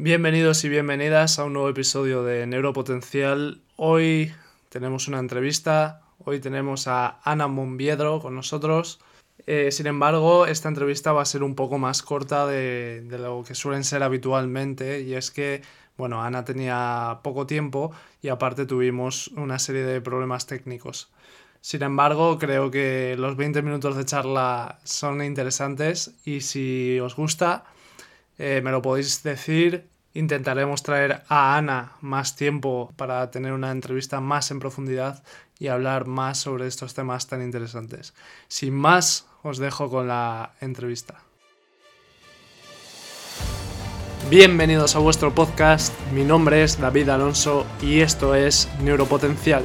Bienvenidos y bienvenidas a un nuevo episodio de Neuropotencial. Hoy tenemos una entrevista, hoy tenemos a Ana Monviedro con nosotros. Eh, sin embargo, esta entrevista va a ser un poco más corta de, de, lo que suelen ser habitualmente y es que, bueno, Ana tenía poco tiempo y aparte tuvimos una serie de problemas técnicos. Sin embargo, creo que los 20 minutos de charla son interesantes y si os gusta, eh, me lo podéis decir. Intentaremos traer a Ana más tiempo para tener una entrevista más en profundidad y hablar más sobre estos temas tan interesantes. Sin más, os dejo con la entrevista. Bienvenidos a vuestro podcast, mi nombre es David Alonso y esto es Neuropotencial,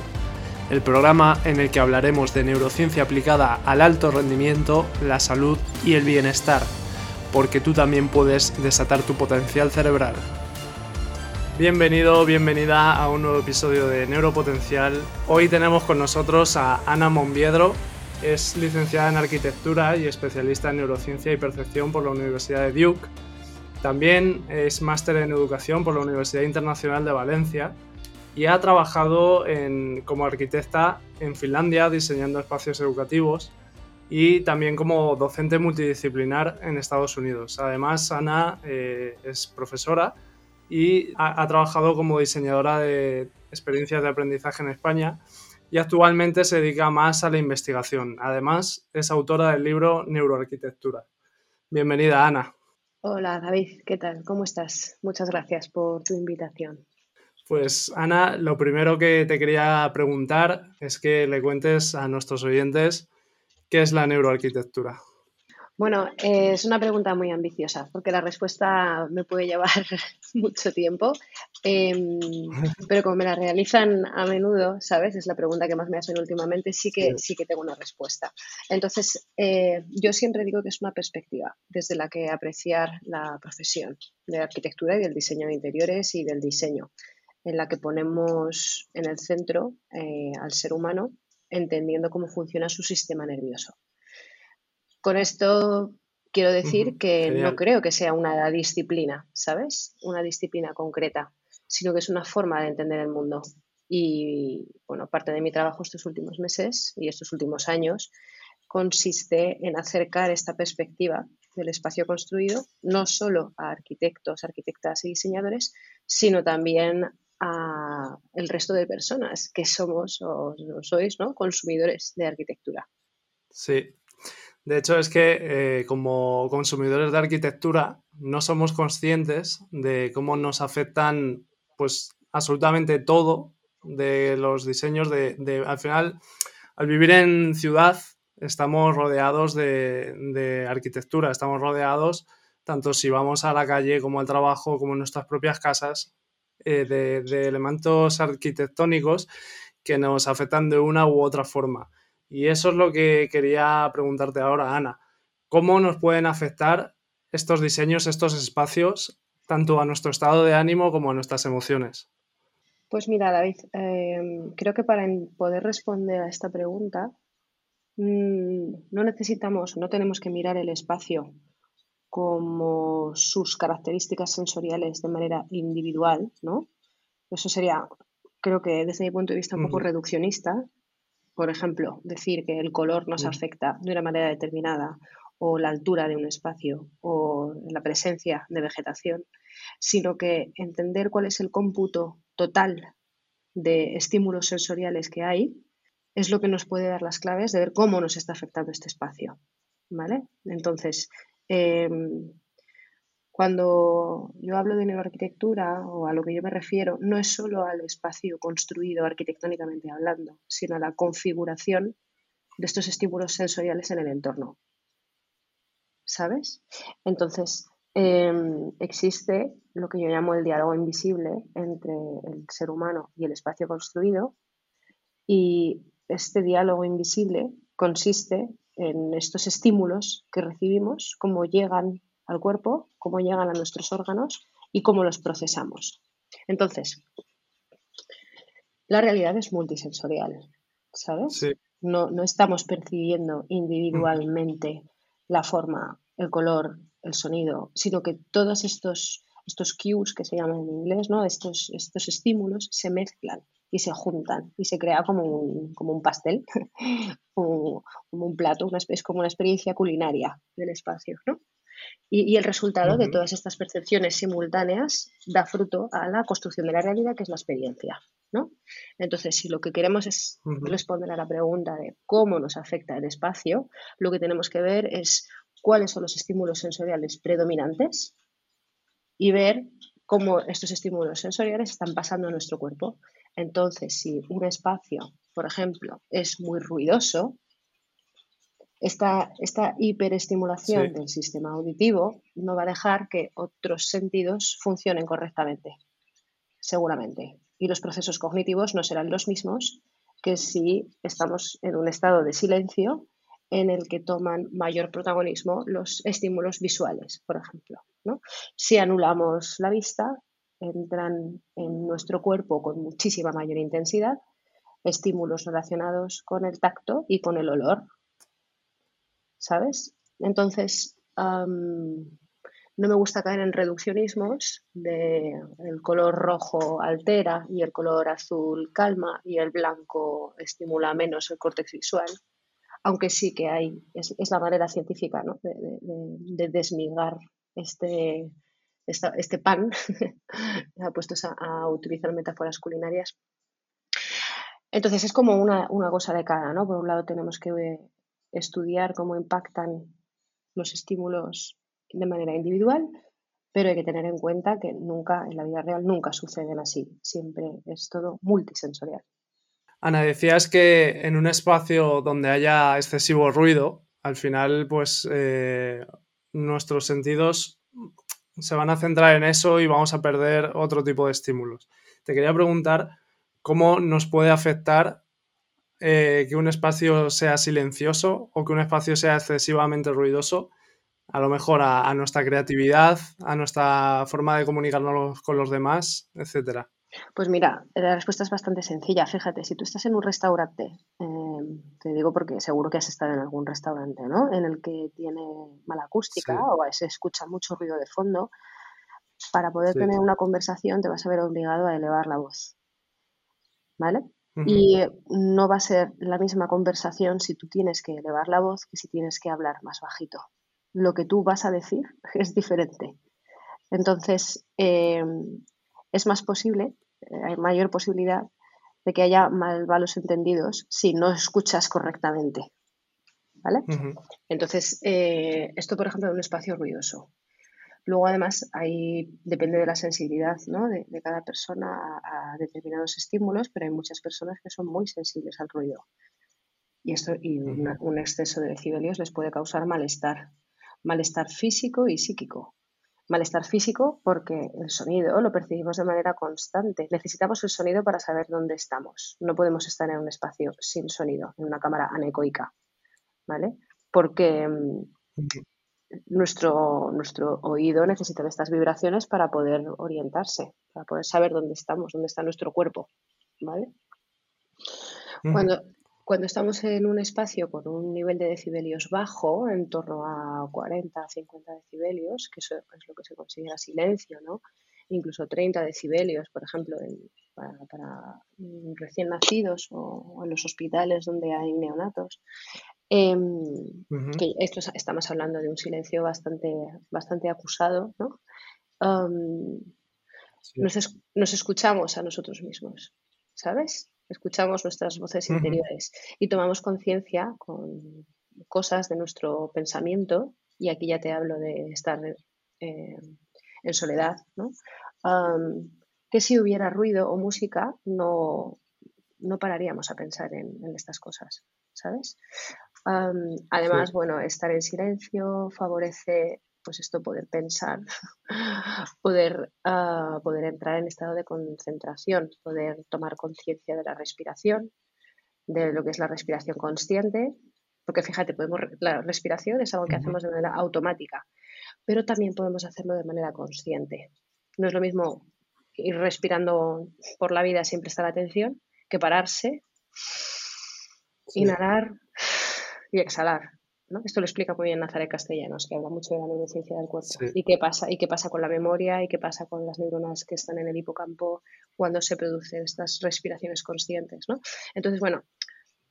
el programa en el que hablaremos de neurociencia aplicada al alto rendimiento, la salud y el bienestar porque tú también puedes desatar tu potencial cerebral. Bienvenido, bienvenida a un nuevo episodio de Neuropotencial. Hoy tenemos con nosotros a Ana Monviedro, es licenciada en arquitectura y especialista en neurociencia y percepción por la Universidad de Duke. También es máster en educación por la Universidad Internacional de Valencia y ha trabajado como arquitecta en Finlandia diseñando espacios educativos y también como docente multidisciplinar en Estados Unidos. Además, Ana eh, es profesora y ha, trabajado como diseñadora de experiencias de aprendizaje en España y actualmente se dedica más a la investigación. Además, es autora del libro Neuroarquitectura. Bienvenida, Ana. Hola, David, ¿qué tal? ¿Cómo estás? Muchas gracias por tu invitación. Pues Ana, lo primero que te quería preguntar es que le cuentes a nuestros oyentes ¿Qué es la neuroarquitectura? Bueno, es una pregunta muy ambiciosa porque la respuesta me puede llevar mucho tiempo, em, pero como me la realizan a menudo, ¿sabes? Es la pregunta que más me hacen últimamente, sí que, sí que tengo una respuesta. Entonces, eh, yo siempre digo que es una perspectiva desde la que apreciar la profesión de arquitectura y del diseño de interiores y del diseño, en la que ponemos en el centro eh, al ser humano entendiendo cómo funciona su sistema nervioso. Con esto quiero decir que no creo que sea una disciplina, ¿sabes? Una disciplina concreta, sino que es una forma de entender el mundo. Y bueno, parte de mi trabajo estos últimos meses y estos últimos años consiste en acercar esta perspectiva del espacio construido no solo a arquitectos, arquitectas y diseñadores, sino también el resto de personas que somos o, sois ¿no? consumidores de arquitectura. Sí, de hecho es que eh, como consumidores de arquitectura no somos conscientes de cómo nos afectan pues absolutamente todo de los diseños de, al final al vivir en ciudad estamos rodeados de, de, arquitectura, estamos rodeados tanto si vamos a la calle como al trabajo como en nuestras propias casas eh, de, elementos arquitectónicos que nos afectan de una u otra forma. Y eso es lo que quería preguntarte ahora, Ana. ¿Cómo nos pueden afectar estos diseños, estos espacios, tanto a nuestro estado de ánimo como a nuestras emociones? Pues mira, David, em, creo que para poder responder a esta pregunta mm, no necesitamos, no tenemos que mirar el espacio como sus características sensoriales de manera individual, ¿no? Eso sería, creo que desde mi punto de vista, un poco reduccionista. Por ejemplo, decir que el color nos afecta de una manera determinada o la altura de un espacio o la presencia de vegetación, sino que entender cuál es el cómputo total de estímulos sensoriales que hay es lo que nos puede dar las claves de ver cómo nos está afectando este espacio. ¿Vale? Entonces, Em, cuando yo hablo de neuroarquitectura o a lo que yo me refiero, no es solo al espacio construido arquitectónicamente hablando, sino a la configuración de estos estímulos sensoriales en el entorno. ¿Sabes? Entonces, em, existe lo que yo llamo el diálogo invisible entre el ser humano y el espacio construido y este diálogo invisible consiste en estos estímulos que recibimos, cómo llegan al cuerpo, cómo llegan a nuestros órganos y cómo los procesamos. Entonces, la realidad es multisensorial, ¿sabes? No, no estamos percibiendo individualmente la forma, el color, el sonido, sino que todos estos estos cues que se llaman en inglés, ¿no? estos, estos estímulos se mezclan y se juntan y se crea como un, como un pastel, como, un plato, una, es como una experiencia culinaria del espacio. ¿no? Y, el resultado de todas estas percepciones simultáneas da fruto a la construcción de la realidad, que es la experiencia. ¿no? Entonces, si lo que queremos es responder a la pregunta de cómo nos afecta el espacio, lo que tenemos que ver es cuáles son los estímulos sensoriales predominantes y ver cómo estos estímulos sensoriales están pasando a nuestro cuerpo. Entonces, si un espacio, por ejemplo, es muy ruidoso, esta, esta hiperestimulación del sistema auditivo no va a dejar que otros sentidos funcionen correctamente, seguramente. Y los procesos cognitivos no serán los mismos que si estamos en un estado de silencio en el que toman mayor protagonismo los estímulos visuales, por ejemplo. Si anulamos la vista, entran en nuestro cuerpo con muchísima mayor intensidad estímulos relacionados con el tacto y con el olor, ¿sabes? Entonces, no me gusta caer en reduccionismos de el color rojo altera y el color azul calma y el blanco estimula menos el córtex visual, aunque sí que hay, es, la manera científica ¿no? de, de, desmigar este, este pan, puestos a, a, utilizar metáforas culinarias. Entonces es como una, una cosa de cada, ¿no? Por un lado tenemos que estudiar cómo impactan los estímulos de manera individual, pero hay que tener en cuenta que nunca, en la vida real, nunca suceden así. Siempre es todo multisensorial. Ana, decías que en un espacio donde haya excesivo ruido, al final, pues eh, nuestros sentidos se van a centrar en eso y vamos a perder otro tipo de estímulos. Te quería preguntar cómo nos puede afectar eh, que un espacio sea silencioso o que un espacio sea excesivamente ruidoso, a lo mejor a, nuestra creatividad, a nuestra forma de comunicarnos con los demás, etcétera. Pues mira, la respuesta es bastante sencilla. Fíjate, si tú estás en un restaurante, em, te digo porque seguro que has estado en algún restaurante, ¿no? En el que tiene mala acústica o se escucha mucho ruido de fondo, para poder tener una conversación te vas a ver obligado a elevar la voz. ¿Vale? Y no va a ser la misma conversación si tú tienes que elevar la voz que si tienes que hablar más bajito. Lo que tú vas a decir es diferente. Entonces, em, es más posible, eh, hay mayor posibilidad de que haya malos entendidos si no escuchas correctamente. ¿Vale? Entonces, eh, esto, por ejemplo, en un espacio ruidoso. Luego, además, ahí depende de la sensibilidad de, cada persona a, determinados estímulos, pero hay muchas personas que son muy sensibles al ruido. Y, esto, y un exceso de decibelios les puede causar malestar, malestar físico y psíquico. Malestar físico porque el sonido lo percibimos de manera constante. Necesitamos el sonido para saber dónde estamos. No podemos estar en un espacio sin sonido, en una cámara anecoica, ¿vale? Porque mm, nuestro, nuestro oído necesita estas vibraciones para poder orientarse, para poder saber dónde estamos, dónde está nuestro cuerpo. ¿vale? Cuando, cuando estamos en un espacio con un nivel de decibelios bajo, en torno a 40, 50 decibelios, que eso es lo que se considera silencio, ¿no? incluso 30 decibelios, por ejemplo, para, recién nacidos o, en los hospitales donde hay neonatos, Em, que esto estamos hablando de un silencio bastante, bastante acusado, ¿no? nos, escuchamos a nosotros mismos, ¿sabes? Escuchamos nuestras voces interiores y tomamos conciencia con cosas de nuestro pensamiento, y aquí ya te hablo de estar eh, en soledad, ¿no? que si hubiera ruido o música no, no pararíamos a pensar en, en estas cosas, ¿sabes? además, bueno, estar en silencio favorece pues esto, poder pensar, poder, ah, poder entrar en estado de concentración, poder tomar conciencia de la respiración, de lo que es la respiración consciente, porque fíjate, podemos, la respiración es algo que hacemos de manera automática, pero también podemos hacerlo de manera consciente. No es lo mismo ir respirando por la vida sin prestar atención que pararse, inhalar, y exhalar. Esto lo explica muy bien Nazaret Castellanos, que habla mucho de la neurociencia del cuerpo. Y qué pasa, y qué pasa con la memoria y qué pasa con las neuronas que están en el hipocampo cuando se producen estas respiraciones conscientes, ¿no? Entonces, bueno,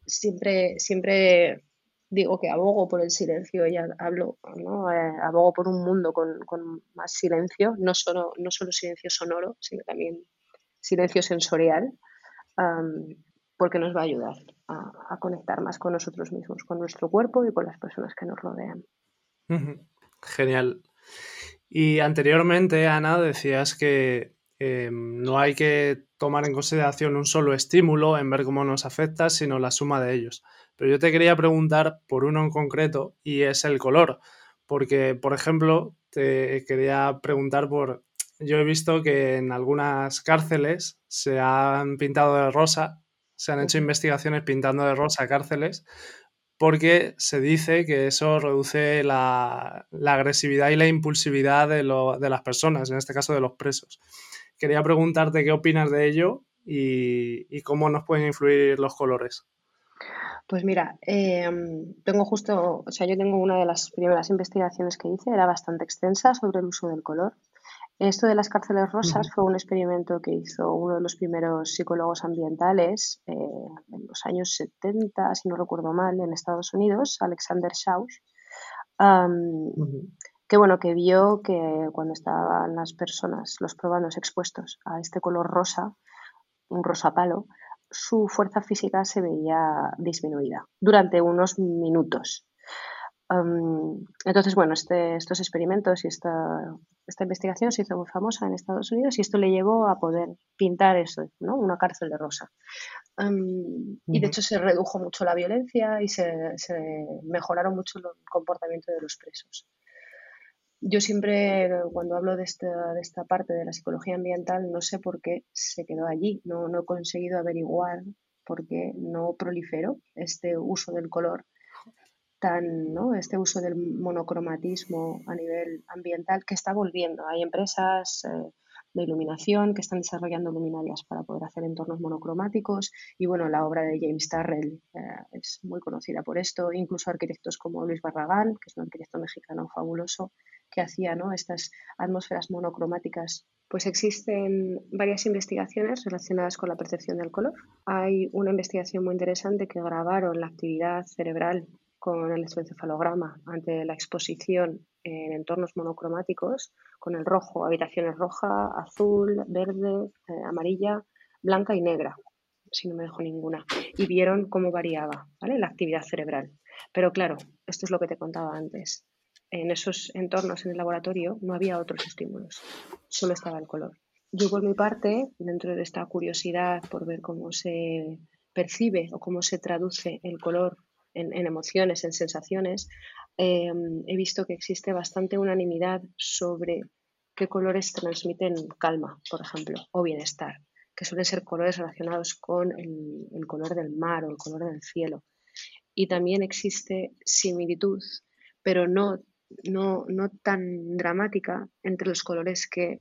siempre, siempre digo que abogo por el silencio, ya hablo, ¿no? Eh, abogo por un mundo con, más silencio, no solo, no solo silencio sonoro, sino también silencio sensorial, porque nos va a ayudar a, conectar más con nosotros mismos, con nuestro cuerpo y con las personas que nos rodean. Genial. Y anteriormente, Ana, decías que em, no hay que tomar en consideración un solo estímulo en ver cómo nos afecta, sino la suma de ellos. Pero yo te quería preguntar por uno en concreto y es el color. Porque, por ejemplo, te quería preguntar por... Yo he visto que en algunas cárceles se han pintado de rosa se han hecho investigaciones pintando de rosa cárceles porque se dice que eso reduce la, agresividad y la impulsividad de, las personas, en este caso de los presos. Quería preguntarte qué opinas de ello y, cómo nos pueden influir los colores. Pues mira, em, tengo justo, o sea, yo tengo una de las primeras investigaciones que hice, era bastante extensa sobre el uso del color esto de las cárceles rosas fue un experimento que hizo uno de los primeros psicólogos ambientales eh, en los años 70, si no recuerdo mal, en Estados Unidos, Alexander Schauss, que bueno, que vio que cuando estaban las personas, los probanos expuestos a este color rosa, un rosa palo, su fuerza física se veía disminuida durante unos minutos entonces, bueno, este, estos experimentos y esta, esta, investigación se hizo muy famosa en Estados Unidos y esto le llevó a poder pintar eso, ¿no? Una cárcel de rosa. Y de hecho se redujo mucho la violencia y se, mejoraron mucho el comportamiento de los presos. Yo siempre, cuando hablo de esta, de esta parte de la psicología ambiental, no sé por qué se quedó allí. No, no he conseguido averiguar por qué no proliferó este uso del color tan, ¿no? este uso del monocromatismo a nivel ambiental que está volviendo. Hay empresas eh, de iluminación que están desarrollando luminarias para poder hacer entornos monocromáticos y bueno, la obra de James Turrell eh, es muy conocida por esto, incluso arquitectos como Luis Barragán, que es un arquitecto mexicano fabuloso, que hacía ¿no? estas atmósferas monocromáticas. Pues existen varias investigaciones relacionadas con la percepción del color. Hay una investigación muy interesante que grabaron la actividad cerebral con el electroencefalograma ante la exposición en entornos monocromáticos con el rojo, habitaciones roja, azul, verde, eh, amarilla, blanca y negra, si no me dejo ninguna, y vieron cómo variaba la actividad cerebral. Pero claro, esto es lo que te contaba antes. En esos entornos en el laboratorio no había otros estímulos, solo estaba el color. Yo por mi parte, dentro de esta curiosidad por ver cómo se percibe o cómo se traduce el color en, emociones, en sensaciones, em, he visto que existe bastante unanimidad sobre qué colores transmiten calma, por ejemplo, o bienestar, que suelen ser colores relacionados con el, color del mar o el color del cielo. Y también existe similitud, pero no, no, no tan dramática entre los colores que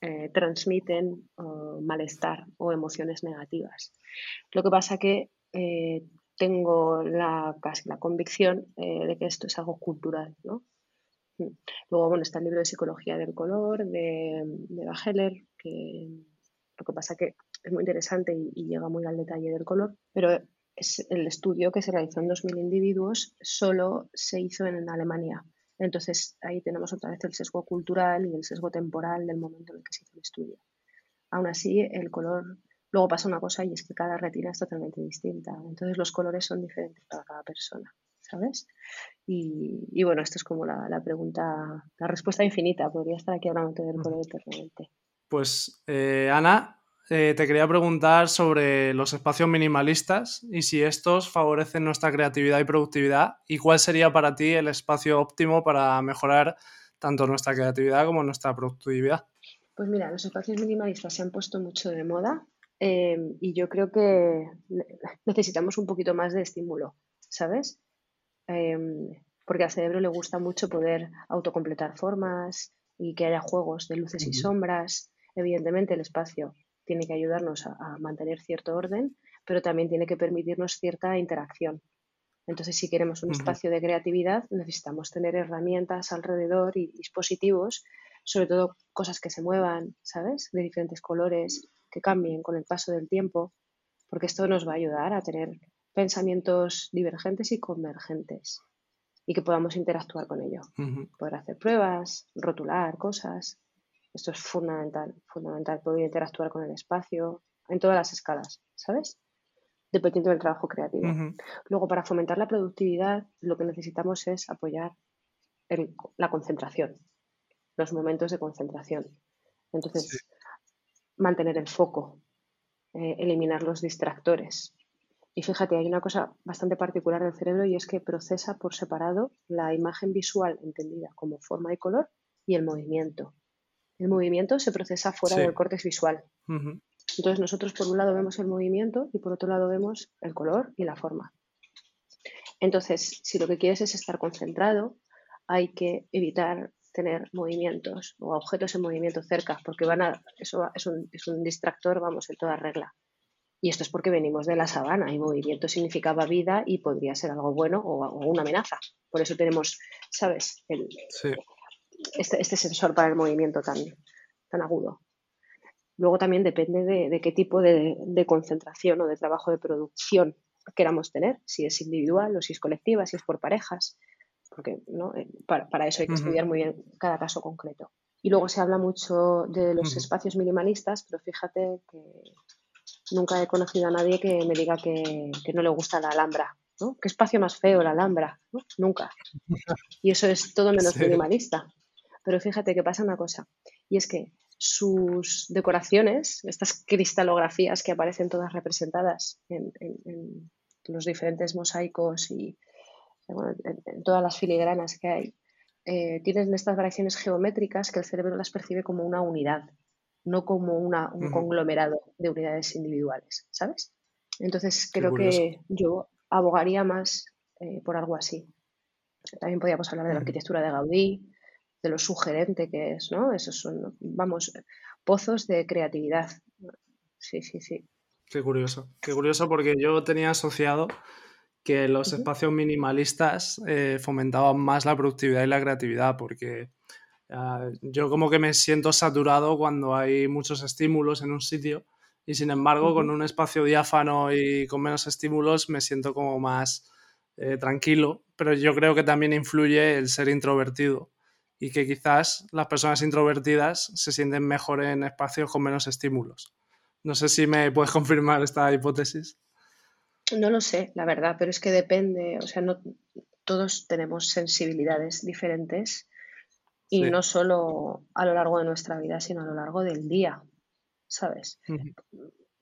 eh, transmiten malestar o emociones negativas. Lo que pasa que eh, tengo la, casi la convicción eh, de que esto es algo cultural, ¿no? Mm. Luego, bueno, está el libro de Psicología del Color de, de Bacheller, que lo que pasa que es muy interesante y, llega muy al detalle del color, pero es el estudio que se realizó en 2.000 individuos solo se hizo en Alemania. Entonces, ahí tenemos otra vez el sesgo cultural y el sesgo temporal del momento en el que se hizo el estudio. Aún así, el color Luego pasa una cosa y es que cada retina es totalmente distinta. Entonces los colores son diferentes para cada persona, ¿sabes? Y, bueno, esto es como la, pregunta, la respuesta infinita. Podría estar aquí hablando del color eternamente. Pues, eh, Ana, eh, te quería preguntar sobre los espacios minimalistas y si estos favorecen nuestra creatividad y productividad y cuál sería para ti el espacio óptimo para mejorar tanto nuestra creatividad como nuestra productividad. Pues mira, los espacios minimalistas se han puesto mucho de moda Em, y yo creo que necesitamos un poquito más de estímulo, ¿sabes? Em, porque al cerebro le gusta mucho poder autocompletar formas y que haya juegos de luces y sombras. Evidentemente el espacio tiene que ayudarnos a, mantener cierto orden, pero también tiene que permitirnos cierta interacción. Entonces, si queremos un espacio de creatividad, necesitamos tener herramientas alrededor y dispositivos, sobre todo cosas que se muevan, ¿sabes? De diferentes colores, que cambien con el paso del tiempo, porque esto nos va a ayudar a tener pensamientos divergentes y convergentes y que podamos interactuar con ello. Poder hacer pruebas, rotular cosas. Esto es fundamental, fundamental, poder interactuar con el espacio en todas las escalas, ¿sabes? Dependiendo del trabajo creativo. Luego, para fomentar la productividad, lo que necesitamos es apoyar la concentración, los momentos de concentración. Entonces, mantener el foco, eh, eliminar los distractores, y fíjate, hay una cosa bastante particular del cerebro y es que procesa por separado la imagen visual entendida como forma y color y el movimiento. El movimiento se procesa fuera del córtex visual. Entonces nosotros por un lado vemos el movimiento y por otro lado vemos el color y la forma. Entonces, si lo que quieres es estar concentrado, hay que evitar tener movimientos o objetos en movimiento cerca, porque van a, eso es un, es un distractor, vamos, en toda regla. Y esto es porque venimos de la sabana y movimiento significaba vida y podría ser algo bueno o, una amenaza. Por eso tenemos, ¿sabes? este, este, sensor para el movimiento tan, tan agudo. Luego también depende de, qué tipo de, concentración o de trabajo de producción queramos tener, si es individual o si es colectiva, si es por parejas, porque ¿no? Eh, para, eso hay que estudiar muy bien cada caso concreto. Y luego se habla mucho de los espacios minimalistas, pero fíjate que Nunca he conocido a nadie que me diga que, no le gusta la Alhambra. ¿no? ¿Qué espacio más feo la Alhambra? Nunca. Y eso es todo menos minimalista. Pero fíjate que pasa una cosa, y es que sus decoraciones, estas cristalografías que aparecen todas representadas en, los diferentes mosaicos y en, todas las filigranas que hay, eh, tienen estas variaciones geométricas que el cerebro las percibe como una unidad no como una, un conglomerado de unidades individuales, ¿sabes? Entonces creo que yo abogaría más eh, por algo así. También podríamos hablar de la arquitectura de Gaudí, de lo sugerente que es, ¿no? Esos son, vamos, pozos de creatividad. Sí, sí, sí. Qué curioso, qué curioso porque yo tenía asociado que los espacios minimalistas eh, fomentaban más la productividad y la creatividad, porque Ah, yo como que me siento saturado cuando hay muchos estímulos en un sitio y sin embargo con un espacio diáfano y con menos estímulos me siento como más eh, tranquilo, pero yo creo que también influye el ser introvertido y que quizás las personas introvertidas se sienten mejor en espacios con menos estímulos. No sé si me puedes confirmar esta hipótesis. No lo sé, la verdad, pero es que depende, o sea, no todos tenemos sensibilidades diferentes y no solo a lo largo de nuestra vida, sino a lo largo del día, ¿sabes?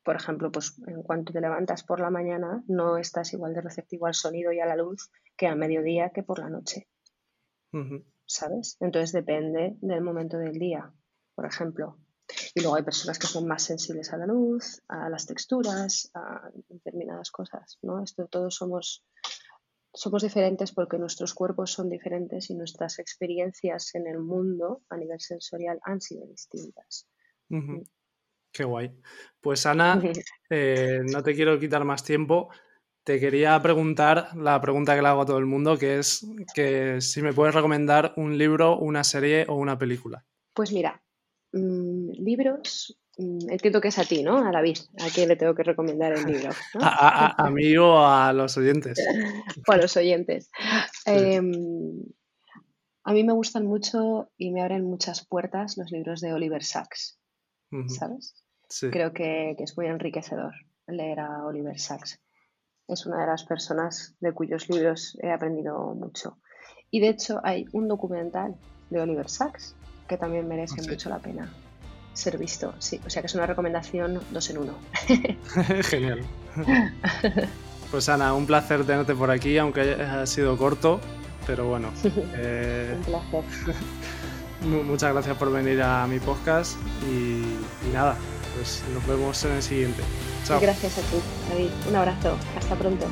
Por ejemplo, pues en cuanto te levantas por la mañana, no estás igual de receptivo al sonido y a la luz que al mediodía que por la noche, ¿sabes? Entonces depende del momento del día, por ejemplo. Y luego hay personas que son más sensibles a la luz, a las texturas, a determinadas cosas, ¿no? Esto todos somos somos diferentes porque nuestros cuerpos son diferentes y nuestras experiencias en el mundo a nivel sensorial han sido distintas. Mm. Qué guay. Pues Ana, eh, no te quiero quitar más tiempo. Te quería preguntar la pregunta que le hago a todo el mundo, que es que si me puedes recomendar un libro, una serie o una película. Pues mira, mm, libros, Mm, entiendo que es a ti, ¿no? A David, a quién le tengo que recomendar el libro. A, mí o a los oyentes. o a los oyentes. Em, a mí me gustan mucho y me abren muchas puertas los libros de Oliver Sacks, ¿sabes? Creo que, que, es muy enriquecedor leer a Oliver Sacks. Es una de las personas de cuyos libros he aprendido mucho. Y de hecho hay un documental de Oliver Sacks que también merece ¿Ah, mucho la pena ser visto, sí. O sea que es una recomendación dos en uno. Genial. Pues Ana, un placer tenerte por aquí, aunque haya sido corto, pero bueno. Eh, un placer. Muchas gracias por venir a mi podcast y, nada, pues nos vemos en el siguiente. Chao. Gracias a ti, David. Un abrazo. Hasta pronto.